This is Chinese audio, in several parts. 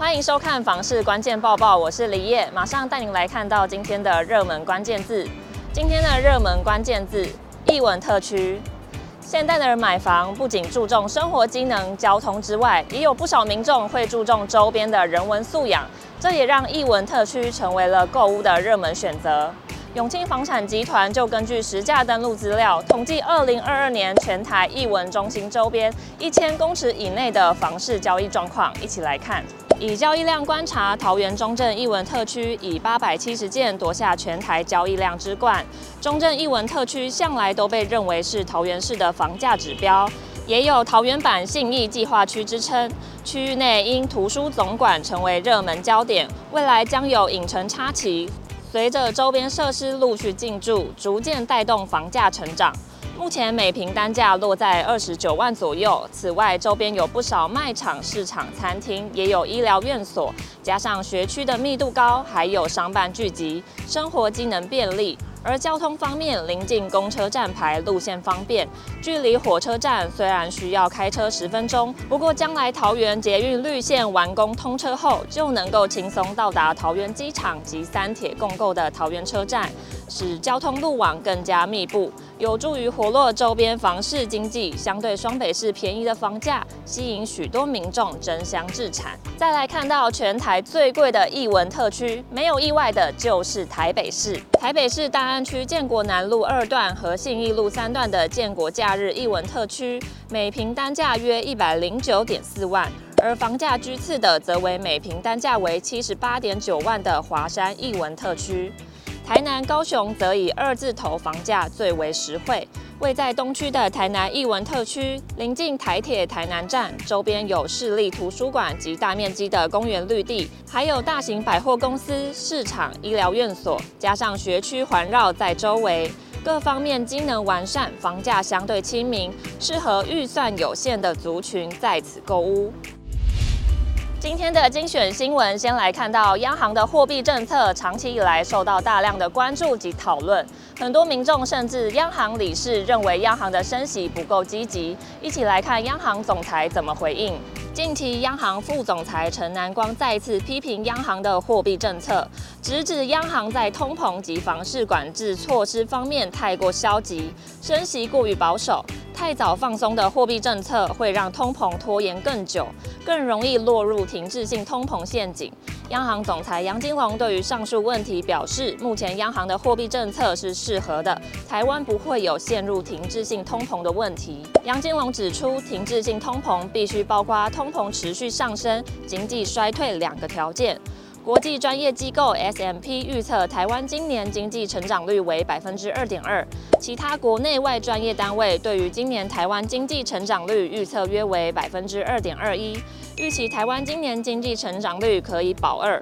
欢迎收看房市关键报报，我是李烨，马上带您来看到今天的热门关键字。今天的热门关键字：艺文特区。现代的人买房不仅注重生活机能、交通之外，也有不少民众会注重周边的人文素养，这也让艺文特区成为了购物的热门选择。永庆房产集团就根据实价登录资料，统计二零二二年全台艺文中心周边一千公尺以内的房市交易状况，一起来看。以交易量观察，桃园中正艺文特区以八百七十件夺下全台交易量之冠。中正艺文特区向来都被认为是桃园市的房价指标，也有桃园版信义计划区之称。区域内因图书总馆成为热门焦点，未来将有影城插旗。随着周边设施陆续进驻，逐渐带动房价成长。目前每平单价落在二十九万左右。此外，周边有不少卖场、市场、餐厅，也有医疗院所，加上学区的密度高，还有商办聚集，生活机能便利。而交通方面，临近公车站牌，路线方便，距离火车站虽然需要开车十分钟，不过将来桃园捷运绿线完工通车后，就能够轻松到达桃园机场及三铁共构的桃园车站，使交通路网更加密布，有助于活络周边房市经济。相对双北市便宜的房价，吸引许多民众争相置产。再来看到全台最贵的艺文特区，没有意外的就是台北市。台北市大安区建国南路二段和信义路三段的建国假日艺文特区，每坪单价约一百零九点四万，而房价居次的则为每坪单价为七十八点九万的华山艺文特区。台南、高雄则以二字头房价最为实惠。位在东区的台南艺文特区，临近台铁台南站，周边有市立图书馆及大面积的公园绿地，还有大型百货公司、市场、医疗院所，加上学区环绕在周围，各方面机能完善，房价相对亲民，适合预算有限的族群在此购屋。今天的精选新闻，先来看到央行的货币政策，长期以来受到大量的关注及讨论。很多民众甚至央行理事认为央行的升息不够积极。一起来看央行总裁怎么回应。近期，央行副总裁陈南光再次批评央行的货币政策，直指央行在通膨及房市管制措施方面太过消极，升息过于保守。太早放松的货币政策会让通膨拖延更久，更容易落入停滞性通膨陷阱。央行总裁杨金龙对于上述问题表示，目前央行的货币政策是适合的，台湾不会有陷入停滞性通膨的问题。杨金龙指出，停滞性通膨必须包括通膨持续上升、经济衰退两个条件。国际专业机构 SMP 预测台湾今年经济成长率为百分之二点二，其他国内外专业单位对于今年台湾经济成长率预测约为百分之二点二一，预期台湾今年经济成长率可以保二，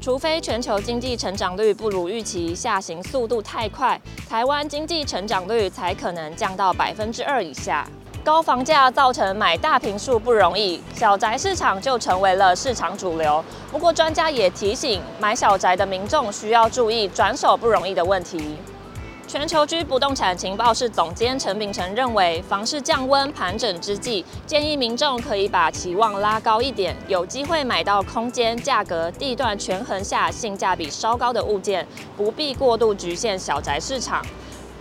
除非全球经济成长率不如预期，下行速度太快，台湾经济成长率才可能降到百分之二以下。高房价造成买大坪数不容易，小宅市场就成为了市场主流。不过，专家也提醒，买小宅的民众需要注意转手不容易的问题。全球居不动产情报室总监陈秉承认为，房市降温盘整之际，建议民众可以把期望拉高一点，有机会买到空间、价格、地段权衡下性价比稍高的物件，不必过度局限小宅市场。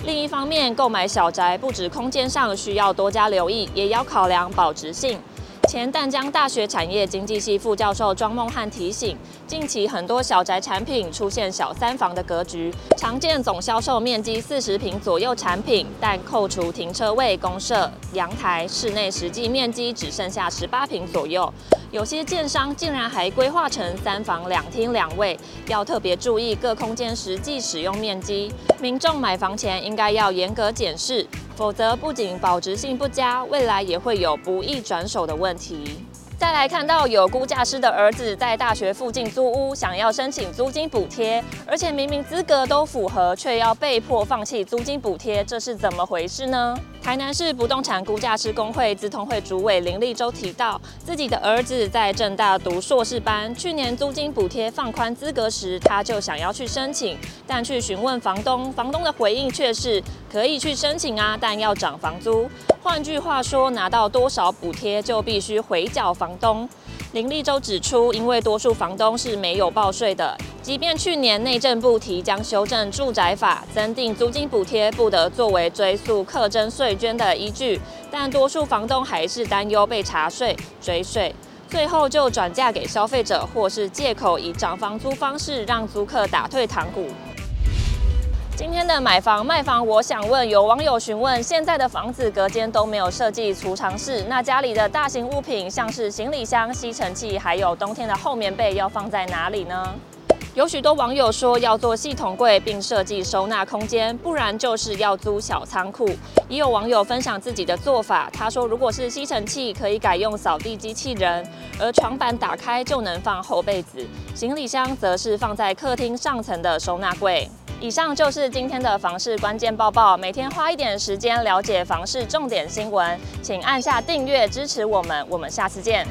另一方面，购买小宅不止空间上需要多加留意，也要考量保值性。前淡江大学产业经济系副教授庄梦汉提醒，近期很多小宅产品出现小三房的格局，常见总销售面积四十平左右产品，但扣除停车位、公设、阳台，室内实际面积只剩下十八平左右。有些建商竟然还规划成三房两厅两卫，要特别注意各空间实际使用面积。民众买房前应该要严格检视。否则，不仅保值性不佳，未来也会有不易转手的问题。再来看到有估价师的儿子在大学附近租屋，想要申请租金补贴，而且明明资格都符合，却要被迫放弃租金补贴，这是怎么回事呢？台南市不动产估价师公会资通会主委林立洲提到，自己的儿子在正大读硕士班，去年租金补贴放宽资格时，他就想要去申请，但去询问房东，房东的回应却是可以去申请啊，但要涨房租。换句话说，拿到多少补贴就必须回缴房东。林立洲指出，因为多数房东是没有报税的，即便去年内政部提将修正住宅法，增订租金补贴不得作为追溯课征税捐的依据，但多数房东还是担忧被查税追税，最后就转嫁给消费者，或是借口以涨房租方式让租客打退堂鼓。今天的买房卖房，我想问，有网友询问，现在的房子隔间都没有设计储藏室，那家里的大型物品，像是行李箱、吸尘器，还有冬天的厚棉被，要放在哪里呢？有许多网友说要做系统柜，并设计收纳空间，不然就是要租小仓库。也有网友分享自己的做法，他说，如果是吸尘器，可以改用扫地机器人，而床板打开就能放厚被子，行李箱则是放在客厅上层的收纳柜。以上就是今天的房市关键报报。每天花一点时间了解房市重点新闻，请按下订阅支持我们。我们下次见。